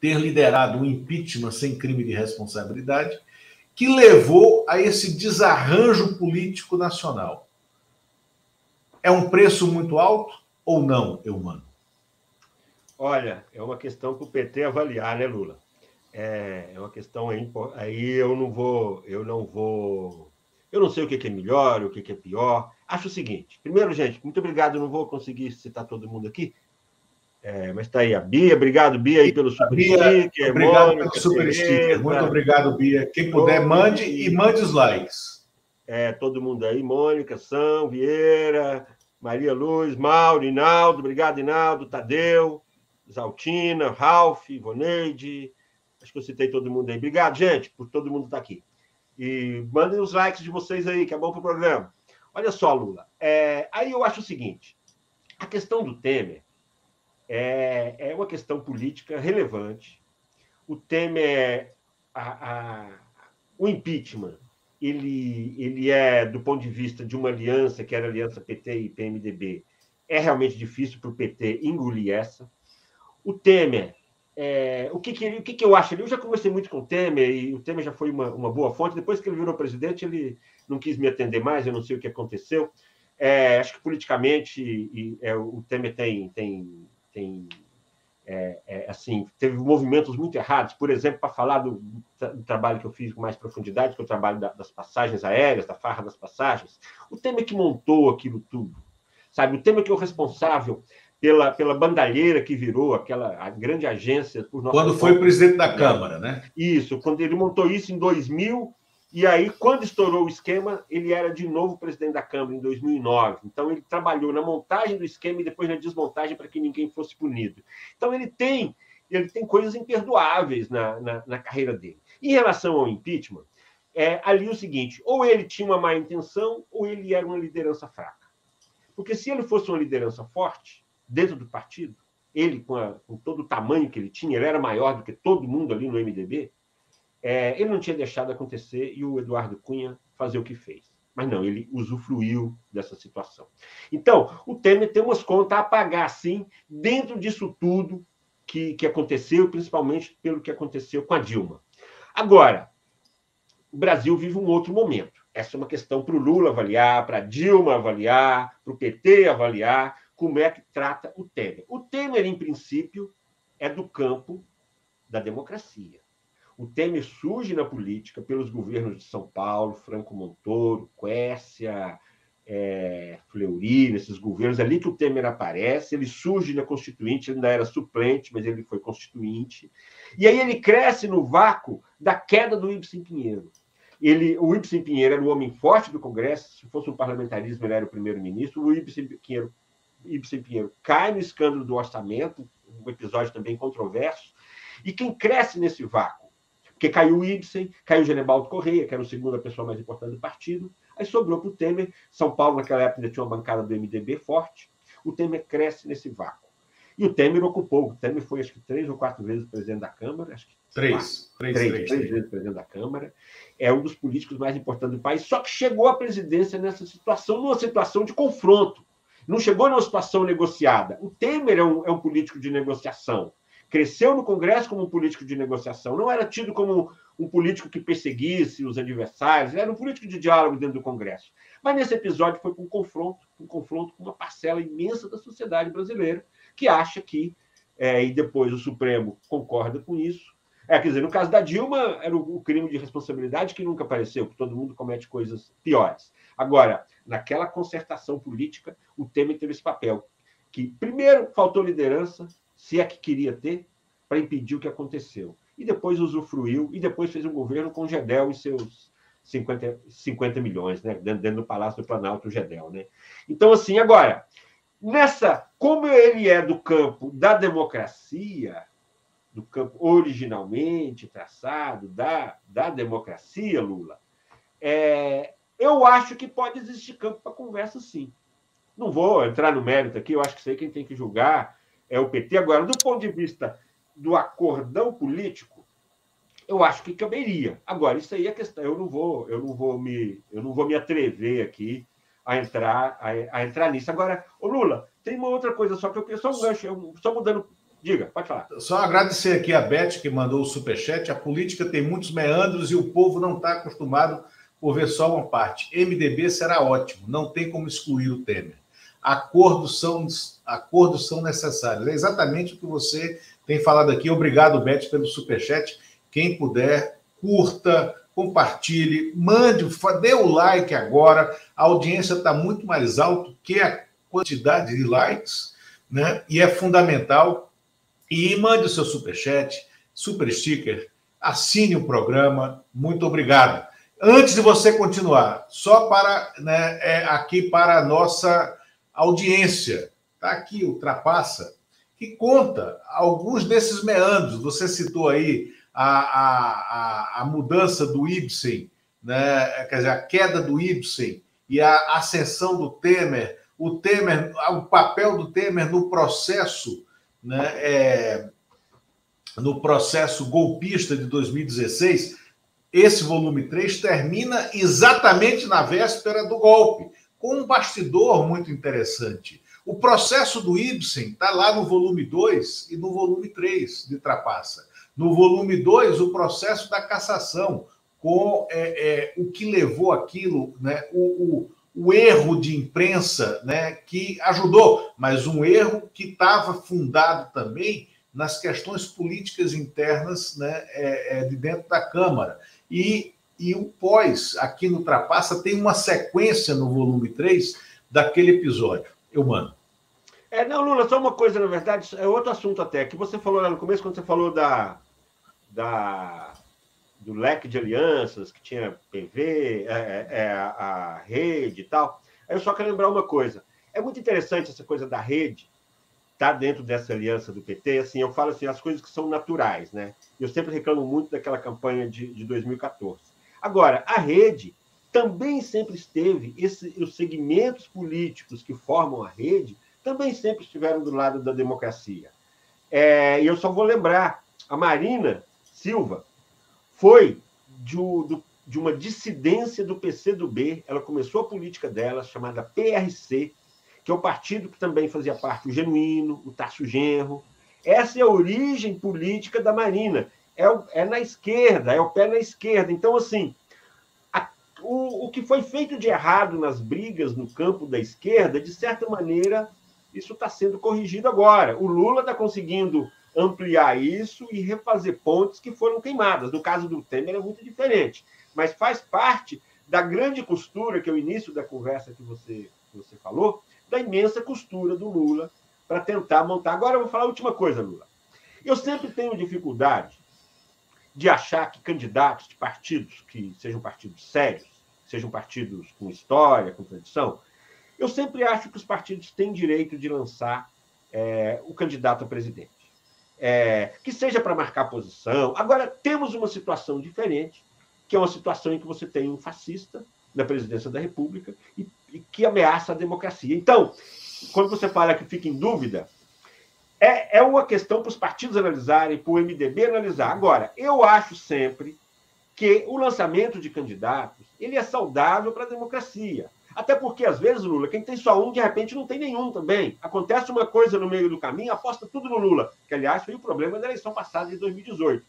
ter liderado um impeachment sem crime de responsabilidade, que levou a esse desarranjo político nacional. É um preço muito alto ou não, Eumano? Olha, é uma questão para o PT avaliar, né, Lula? é, é uma questão aí, aí eu não vou, eu não vou, eu não sei o que é melhor, o que é pior. Acho o seguinte: primeiro, gente, muito obrigado. não vou conseguir citar todo mundo aqui, é, mas está aí a Bia. Obrigado, Bia, aí pelo super Bia, sticker. Obrigado Mônica, pelo super sticker. Muito obrigado, Bia. Quem puder, mande e mande os likes. É, todo mundo aí, Mônica, São, Vieira, Maria Luz, Mauro, Inaldo, obrigado, Inaldo, Tadeu, Zaltina, Ralph, Voneide, Acho que eu citei todo mundo aí. Obrigado, gente, por todo mundo estar tá aqui. E mandem os likes de vocês aí, que é bom para o programa. Olha só, Lula. É, aí eu acho o seguinte: a questão do Temer é, é uma questão política relevante. O Temer, a, a, o impeachment, ele, ele é, do ponto de vista de uma aliança, que era aliança PT e PMDB, é realmente difícil para o PT engolir essa. O Temer é, o, que, que, o que, que eu acho? Eu já conversei muito com o Temer, e o Temer já foi uma, uma boa fonte. Depois que ele virou presidente, ele não quis me atender mais, eu não sei o que aconteceu. É, acho que politicamente e, é, o Temer tem, tem, tem é, é, assim, teve movimentos muito errados. Por exemplo, para falar do, do, trabalho que eu fiz com mais profundidade, que é o trabalho da, das passagens aéreas, da farra das passagens, o Temer que montou aquilo tudo, sabe? O Temer que é o responsável pela, pela bandalheira que virou aquela a grande agência. Quando foi presidente da Câmara, né? Isso, quando ele montou isso em 2000, e aí, quando estourou o esquema, ele era de novo presidente da Câmara em 2009. Então, ele trabalhou na montagem do esquema e depois na desmontagem para que ninguém fosse punido. Então, ele tem, ele tem coisas imperdoáveis na, na, na carreira dele. Em relação ao impeachment, é ali o seguinte: ou ele tinha uma má intenção, ou ele era uma liderança fraca. Porque se ele fosse uma liderança forte, dentro do partido, ele, com, a, com todo o tamanho que ele tinha, ele era maior do que todo mundo ali no MDB é, ele não tinha deixado acontecer e o Eduardo Cunha fazer o que fez. Mas não, ele usufruiu dessa situação. Então, o Temer tem umas contas a pagar, sim, dentro disso tudo que, que aconteceu, principalmente pelo que aconteceu com a Dilma. Agora, o Brasil vive um outro momento. Essa é uma questão para o Lula avaliar, para a Dilma avaliar, para o PT avaliar, como é que trata o Temer. O Temer, em princípio, é do campo da democracia. O Temer surge na política pelos governos de São Paulo, Franco Montoro, Quécia, é, Fleury, nesses governos, ali que o Temer aparece, ele surge na Constituinte, ele ainda era suplente, mas ele foi constituinte, e aí ele cresce no vácuo da queda do Ibsen Pinheiro. Ele, o Ibsen Pinheiro era o homem forte do Congresso, se fosse um parlamentarismo, ele era o primeiro-ministro, o Ibsen Pinheiro, Ibsen Pinheiro cai no escândalo do orçamento, um episódio também controverso, e quem cresce nesse vácuo? Porque caiu o Ibsen, caiu o Genebaldo Correia, que era a segunda pessoa mais importante do partido. Aí sobrou para o Temer. São Paulo, naquela época, ainda tinha uma bancada do MDB forte. O Temer cresce nesse vácuo. E o Temer ocupou. O Temer foi, acho que, três ou quatro vezes presidente da Câmara. Acho que três. Três, três, três, três vezes presidente da Câmara. É um dos políticos mais importantes do país. Só que chegou à presidência nessa situação, numa situação de confronto. Não chegou numa situação negociada. O Temer é um, é um político de negociação cresceu no Congresso como um político de negociação, não era tido como um político que perseguisse os adversários, era um político de diálogo dentro do Congresso. Mas nesse episódio foi um confronto, um confronto com uma parcela imensa da sociedade brasileira que acha que, é, e depois o Supremo concorda com isso. É, quer dizer, no caso da Dilma, era o, o crime de responsabilidade que nunca apareceu, que todo mundo comete coisas piores. Agora, naquela concertação política, o Temer teve esse papel, que, primeiro, faltou liderança, se é que queria ter, para impedir o que aconteceu. E depois usufruiu, e depois fez um governo com Gedel e seus 50, 50 milhões, né? Dentro, dentro do Palácio do Planalto, o Gedel. Né? Então, assim, agora, nessa, como ele é do campo da democracia, do campo originalmente traçado da, da democracia, Lula, é, eu acho que pode existir campo para conversa, sim. Não vou entrar no mérito aqui, eu acho que sei quem tem que julgar é o PT. Agora, do ponto de vista do acordão político, eu acho que caberia. Agora, isso aí é questão. Eu não vou, eu não vou me, eu não vou me atrever aqui a entrar, a, a entrar nisso. Agora, o Lula, tem uma outra coisa só que eu queria só um gancho, eu, só mudando. Diga, pode falar. Só agradecer aqui a Beth que mandou o superchat. A política tem muitos meandros e o povo não está acostumado por ver só uma parte. MDB será ótimo, não tem como excluir o Temer acordos são, acordos são necessários. É exatamente o que você tem falado aqui. Obrigado, Beth, pelo superchat. Quem puder, curta, compartilhe, mande, dê o like agora. A audiência está muito mais alta que a quantidade de likes, né? E é fundamental. E mande o seu superchat, super sticker, assine o programa. Muito obrigado. Antes de você continuar, só para né, é, aqui para a nossa audiência, está aqui, ultrapassa, que conta alguns desses meandros. Você citou aí a, a, a, mudança do Ibsen, né? quer dizer, a queda do Ibsen e a ascensão do Temer, o Temer, o papel do Temer no processo, né? É, no processo golpista de 2016, esse volume 3 termina exatamente na véspera do golpe com um bastidor muito interessante. O processo do Ibsen está lá no volume 2 e no volume 3 de Trapaça. No volume 2, o processo da cassação, com é, é, o que levou aquilo, né, o, o, o, erro de imprensa né, que ajudou, mas um erro que estava fundado também nas questões políticas internas né, é, é, de dentro da Câmara. E, e o pós, aqui no Trapaça, tem uma sequência no volume 3 daquele episódio. Eu mando. É, não, Lula, só uma coisa, na verdade, é outro assunto até, que você falou lá no começo, quando você falou da, da do leque de alianças, que tinha PV, é, é, é, a rede e tal. Aí eu só quero lembrar uma coisa. É muito interessante essa coisa da rede estar tá dentro dessa aliança do PT. Assim, eu falo assim, as coisas que são naturais, né? Eu sempre reclamo muito daquela campanha de, de 2014. Agora, a rede também sempre esteve, esse, os segmentos políticos que formam a rede também sempre estiveram do lado da democracia. É, e eu só vou lembrar, a Marina Silva foi de, de uma dissidência do PCdoB. Ela começou a política dela, chamada PRC, que é o partido que também fazia parte o Genuíno, o Tarso Genro. Essa é a origem política da Marina. É, é na esquerda, é o pé na esquerda. Então, assim, a, o, o que foi feito de errado nas brigas no campo da esquerda, de certa maneira, isso está sendo corrigido agora. O Lula está conseguindo ampliar isso e refazer pontes que foram queimadas. No caso do Temer é muito diferente, mas faz parte da grande costura, que é o início da conversa que você, que você falou, da imensa costura do Lula para tentar montar. Agora eu vou falar a última coisa, Lula. Eu sempre tenho dificuldade de achar que candidatos de partidos que sejam partidos sérios, sejam partidos com história, com tradição, eu sempre acho que os partidos têm direito de lançar é, o candidato a presidente é, que seja para marcar posição. Agora, temos uma situação diferente, que é uma situação em que você tem um fascista na presidência da República e, e que ameaça a democracia. Então, quando você fala que fica em dúvida, é, é uma questão para os partidos analisarem, para o MDB analisar. Agora, eu acho sempre que o lançamento de candidatos ele é saudável para a democracia. Até porque, às vezes, Lula, quem tem só um, de repente não tem nenhum também. Acontece uma coisa no meio do caminho, aposta tudo no Lula, que, aliás, foi o problema da eleição passada de 2018.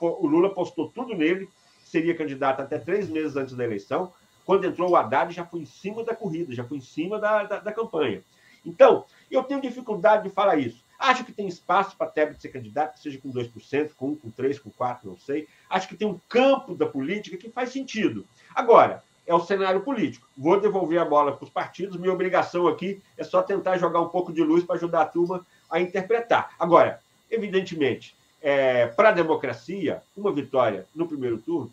O Lula postou tudo nele, seria candidato até três meses antes da eleição. Quando entrou o Haddad, já foi em cima da corrida, já foi em cima da, da, da campanha. Então, eu tenho dificuldade de falar isso. Acho que tem espaço para Tebet ser candidato, seja com 2%, com 1%, com 3%, com 4%, não sei. Acho que tem um campo da política que faz sentido. Agora, é o cenário político. Vou devolver a bola para os partidos. Minha obrigação aqui é só tentar jogar um pouco de luz para ajudar a turma a interpretar. Agora, evidentemente, é, para a democracia, uma vitória no primeiro turno,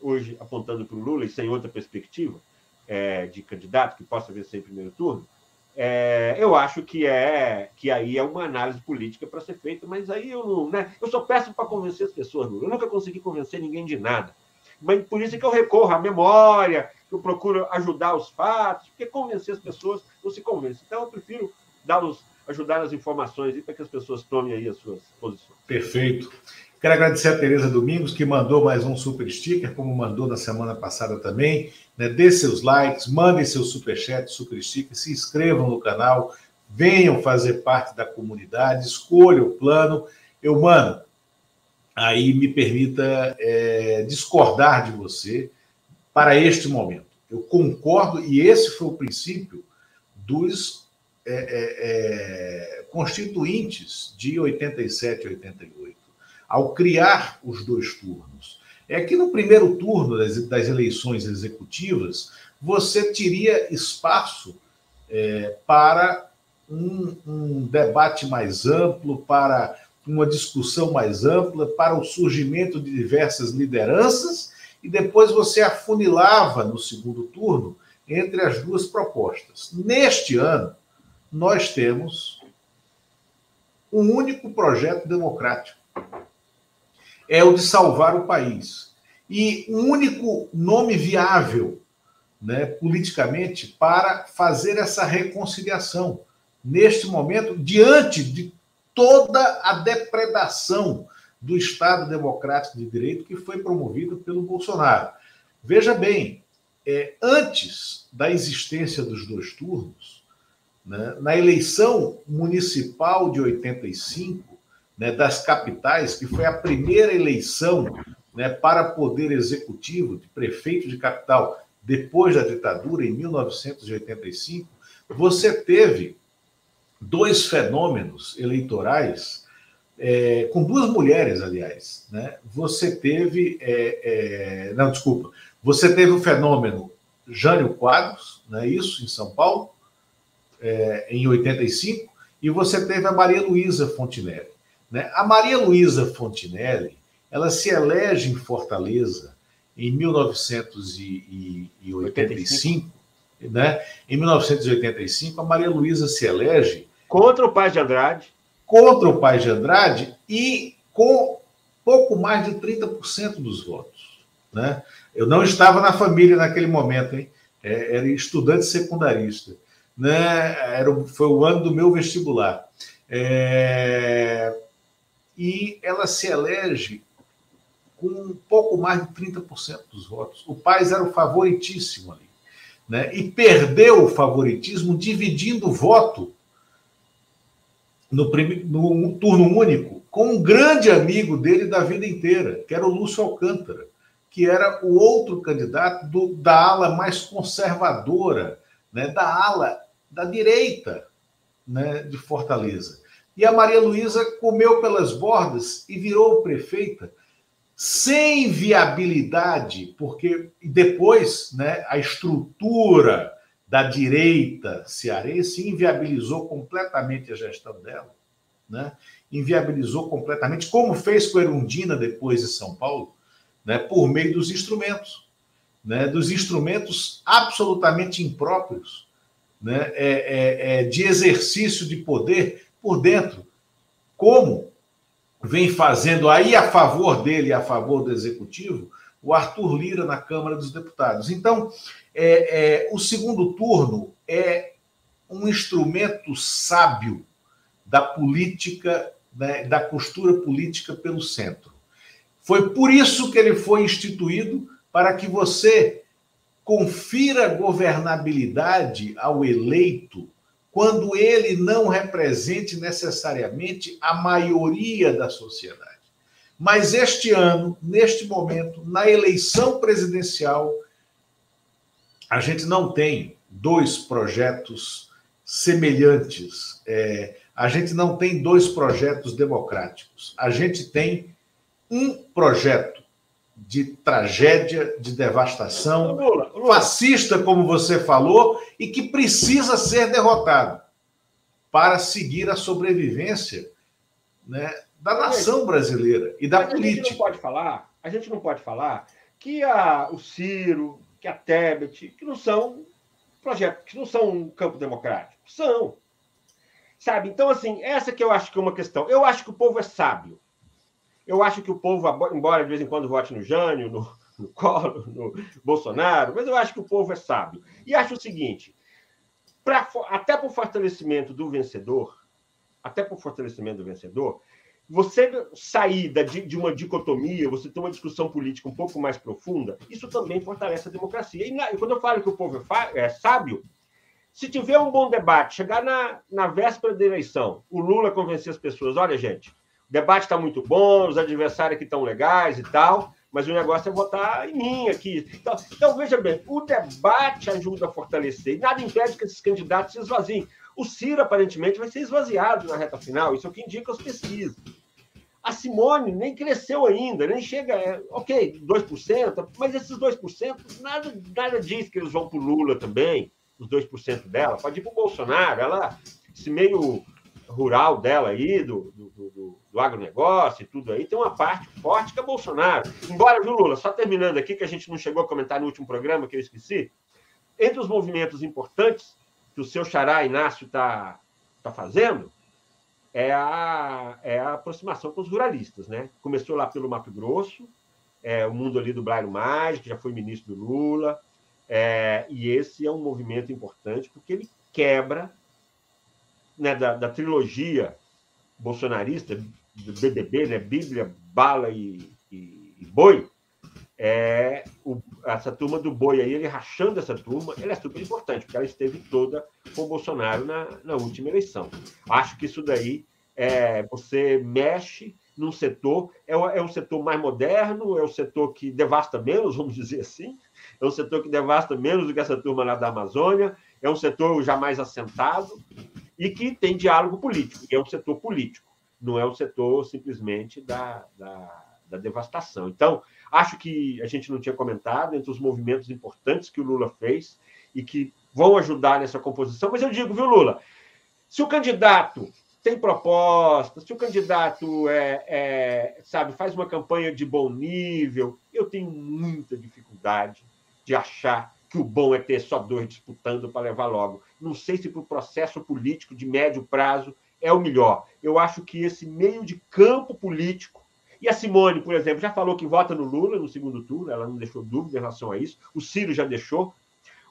hoje apontando para o Lula e sem outra perspectiva é, de candidato que possa vencer em primeiro turno, é, eu acho que é que aí é uma análise política para ser feita, mas aí eu não, né? Eu sou péssimo para convencer as pessoas. Eu nunca consegui convencer ninguém de nada. Mas por isso é que eu recorro à memória, eu procuro ajudar os fatos, porque convencer as pessoas não se convence. Então, eu prefiro dar-los, ajudar nas informações para que as pessoas tomem aí as suas posições. Perfeito. Quero agradecer a Tereza Domingos, que mandou mais um super sticker, como mandou na semana passada também. Né? Dê seus likes, mandem seus superchat, super sticker, se inscrevam no canal, venham fazer parte da comunidade, escolham o plano. Eu, mano, aí me permita é, discordar de você para este momento. Eu concordo, e esse foi o princípio dos é, é, é constituintes de 87 e 88, ao criar os dois turnos. É que no primeiro turno das, das eleições executivas, você teria espaço é, para um, um debate mais amplo, para uma discussão mais ampla para o surgimento de diversas lideranças e depois você afunilava no segundo turno entre as duas propostas. Neste ano, nós temos um único projeto democrático. É o de salvar o país. E um único nome viável, né, politicamente, para fazer essa reconciliação. Neste momento, diante de toda a depredação do Estado Democrático de Direito que foi promovido pelo Bolsonaro. Veja bem, é, antes da existência dos dois turnos, Né? Na eleição municipal de 85, né, das capitais, que foi a primeira eleição né, para poder executivo de prefeito de capital depois da ditadura, em 1985, você teve dois fenômenos eleitorais, é, com duas mulheres, aliás. Né? Você teve. É, é, não, desculpa. Você teve o fenômeno Jânio Quadros, não é isso, em São Paulo, é, em 85, e você teve a Maria Luísa Fontinelli. Né? A Maria Luísa Fontinelli ela se elege em Fortaleza em 1985, né? Em 1985, a Maria Luísa se elege contra o pai de Andrade, contra o pai de Andrade e com pouco mais de 30% dos votos, né? Eu não estava na família naquele momento, hein? É, era estudante secundarista, né? Era, foi o ano do meu vestibular. É... E ela se elege com um pouco mais de 30% dos votos. O Paz era o favoritíssimo ali. Né? E perdeu o favoritismo dividindo o voto no, no turno único com um grande amigo dele da vida inteira, que era o Lúcio Alcântara, que era o outro candidato do, da ala mais conservadora, né? da ala da direita né? de Fortaleza. E a Maria Luísa comeu pelas bordas e virou prefeita sem viabilidade, porque depois né, a estrutura da direita cearense inviabilizou completamente a gestão dela, né? inviabilizou completamente, como fez com a Erundina depois em São Paulo, né, por meio dos instrumentos, né, dos instrumentos absolutamente impróprios né, é, é, é de exercício de poder por dentro, como vem fazendo aí a favor dele a favor do executivo o Arthur Lira na Câmara dos Deputados. Então, é, é, o segundo turno é um instrumento sábio da política, né, da costura política pelo centro. Foi por isso que ele foi instituído para que você confira governabilidade ao eleito quando ele não represente necessariamente a maioria da sociedade. Mas este ano, neste momento, na eleição presidencial, a gente não tem dois projetos semelhantes. É, a gente não tem dois projetos democráticos. A gente tem um projeto de tragédia, de devastação, Lula, Lula. fascista, como você falou, e que precisa ser derrotado para seguir a sobrevivência né, da nação brasileira e da política. A gente não pode falar, a gente não pode falar que a, o Ciro, que a Tebet, que não são projetos, que não são um campo democrático. São. Sabe? Então, assim, essa que eu acho que é uma questão. Eu acho que o povo é sábio. Eu acho que o povo, embora de vez em quando vote no Jânio, no, no no Bolsonaro, mas eu acho que o povo é sábio. E acho o seguinte: pra, até para o fortalecimento do vencedor, até para o fortalecimento do vencedor, você sair de uma dicotomia, você ter uma discussão política um pouco mais profunda, isso também fortalece a democracia. E, quando eu falo que o povo é, é sábio, se tiver um bom debate, chegar na, na véspera da eleição, o Lula convencer as pessoas, olha, gente, debate está muito bom, os adversários aqui estão legais e tal, mas o negócio é votar em mim aqui. Então, então, veja bem, o debate ajuda a fortalecer, e nada impede que esses candidatos se esvaziem. O Ciro, aparentemente, vai ser esvaziado na reta final, isso é o que indica as pesquisas. A Simone nem cresceu ainda, nem chega, é, ok, 2%, mas esses 2%, nada, nada diz que eles vão para o Lula também, os 2% dela, pode ir para o Bolsonaro, ela, esse meio rural dela aí, do, do, do, do agronegócio e tudo aí, tem uma parte forte que é Bolsonaro. Embora, viu, Lula, só terminando aqui, que a gente não chegou a comentar no último programa, que eu esqueci, entre os movimentos importantes que o seu xará Inácio está tá fazendo, é a, é a aproximação com os ruralistas, né? Começou lá pelo Mato Grosso, é, o mundo ali do Blairo Mágico, que já foi ministro do Lula, é, e esse é um movimento importante porque ele quebra né, da, da, trilogia bolsonarista, do BBB, né, Bíblia, Bala e, e, e Boi, é, o, essa turma do boi aí, ele rachando essa turma, ele é super importante, porque ela esteve toda com o Bolsonaro na, na última eleição. Acho que isso daí é, você mexe num setor, é, é um setor mais moderno, é um setor que devasta menos, *laughs* vamos dizer assim, é um setor que devasta menos do que essa turma lá da Amazônia, é um setor já mais assentado e que tem diálogo político, é um setor político, não é um setor simplesmente da, da, da devastação. Então, acho que a gente não tinha comentado entre os movimentos importantes que o Lula fez e que vão ajudar nessa composição, mas eu digo, viu, Lula, se o candidato tem proposta, se o candidato é, é, sabe, faz uma campanha de bom nível, eu tenho muita dificuldade de achar que o bom é ter só dois disputando para levar logo. Não sei se para o processo político de médio prazo é o melhor. Eu acho que esse meio de campo político. E a Simone, por exemplo, já falou que vota no Lula no segundo turno, ela não deixou dúvida em relação a isso. O Ciro já deixou.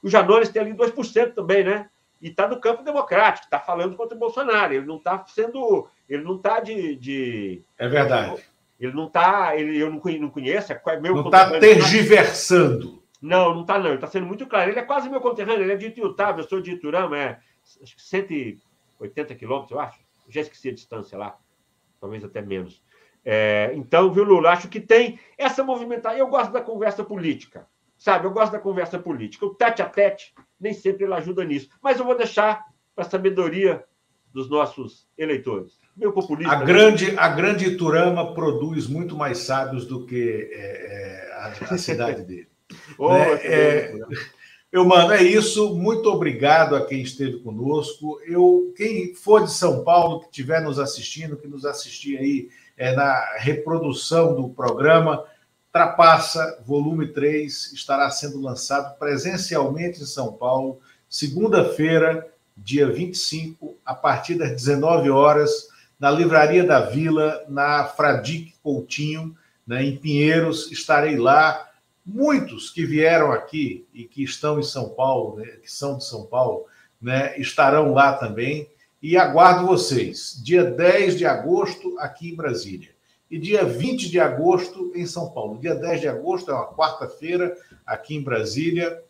O Janones tem ali 2% também, né? e está no campo democrático, está falando contra o Bolsonaro. Ele não está sendo. Ele não está de, de, É verdade. Ele não está. Eu não conheço, é meu Não está tergiversando. Não, não está, não. Ele está sendo muito claro. Ele é quase meu conterrâneo, ele é de Itiutaba, eu sou de Iturama, é acho que 180 quilômetros, eu acho. Já esqueci a distância lá, talvez até menos. É, então, viu, Lula? Acho que tem essa movimentação. Eu gosto da conversa política. Sabe, eu gosto da conversa política. O tete a tete, nem sempre ele ajuda nisso. Mas eu vou deixar para a sabedoria dos nossos eleitores. Meu populista. A né? grande, a grande Iturama produz muito mais sábios do que é, é, a, a, cidade dele. *laughs* oh, né? é, eu, mano, é isso. Muito obrigado a quem esteve conosco. Eu, quem for de São Paulo, que estiver nos assistindo, que nos assistir aí é, na reprodução do programa, Trapaça, volume 3, estará sendo lançado presencialmente em São Paulo, segunda-feira, dia 25, a partir das 19 horas, na Livraria da Vila, na Fradique Coutinho, né, em Pinheiros. Estarei lá. Muitos que vieram aqui e que estão em São Paulo, né, que são de São Paulo, né, estarão lá também. E aguardo vocês, dia 10 de agosto, aqui em Brasília e dia 20 de agosto em São Paulo. Dia 10 de agosto é uma quarta-feira aqui em Brasília,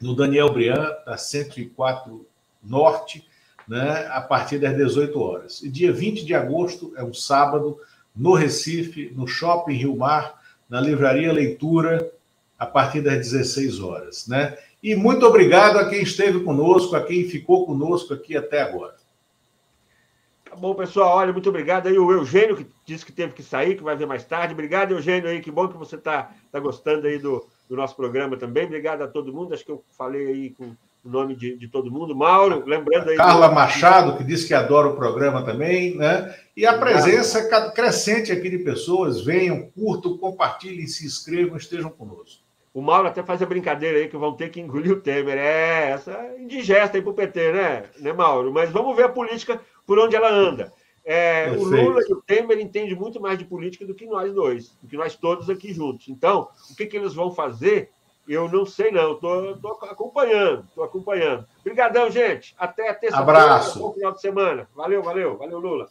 no Daniel Brian, da 104 Norte, né, a partir das 18 horas. E dia 20 de agosto é um sábado no Recife, no Shopping Rio Mar, na Livraria Leitura, a partir das 16 horas, né? E muito obrigado a quem esteve conosco, a quem ficou conosco aqui até agora. Tá bom, pessoal. Olha, muito obrigado aí o Eugênio, que disse que teve que sair, que vai ver mais tarde. Obrigado, Eugênio, aí. Que bom que você está tá gostando aí do, do nosso programa também. Obrigado a todo mundo. Acho que eu falei aí com o nome de, de todo mundo. Mauro, lembrando aí. Carla do... Machado, que disse que adora o programa também, né? E a presença crescente aqui de pessoas. Venham, curtam, compartilhem, se inscrevam, estejam conosco. O Mauro até faz a brincadeira aí que vão ter que engolir o Temer. É, essa é indigesta aí para o PT, né? né, Mauro? Mas vamos ver a política por onde ela anda. É, o Lula e o Temer entendem muito mais de política do que nós dois, do que nós todos aqui juntos. Então, o que, que eles vão fazer, eu não sei não. Estou acompanhando, estou acompanhando. Obrigadão, gente. Até terça-feira. Abraço. Bom final de semana. Valeu, valeu. Valeu, Lula.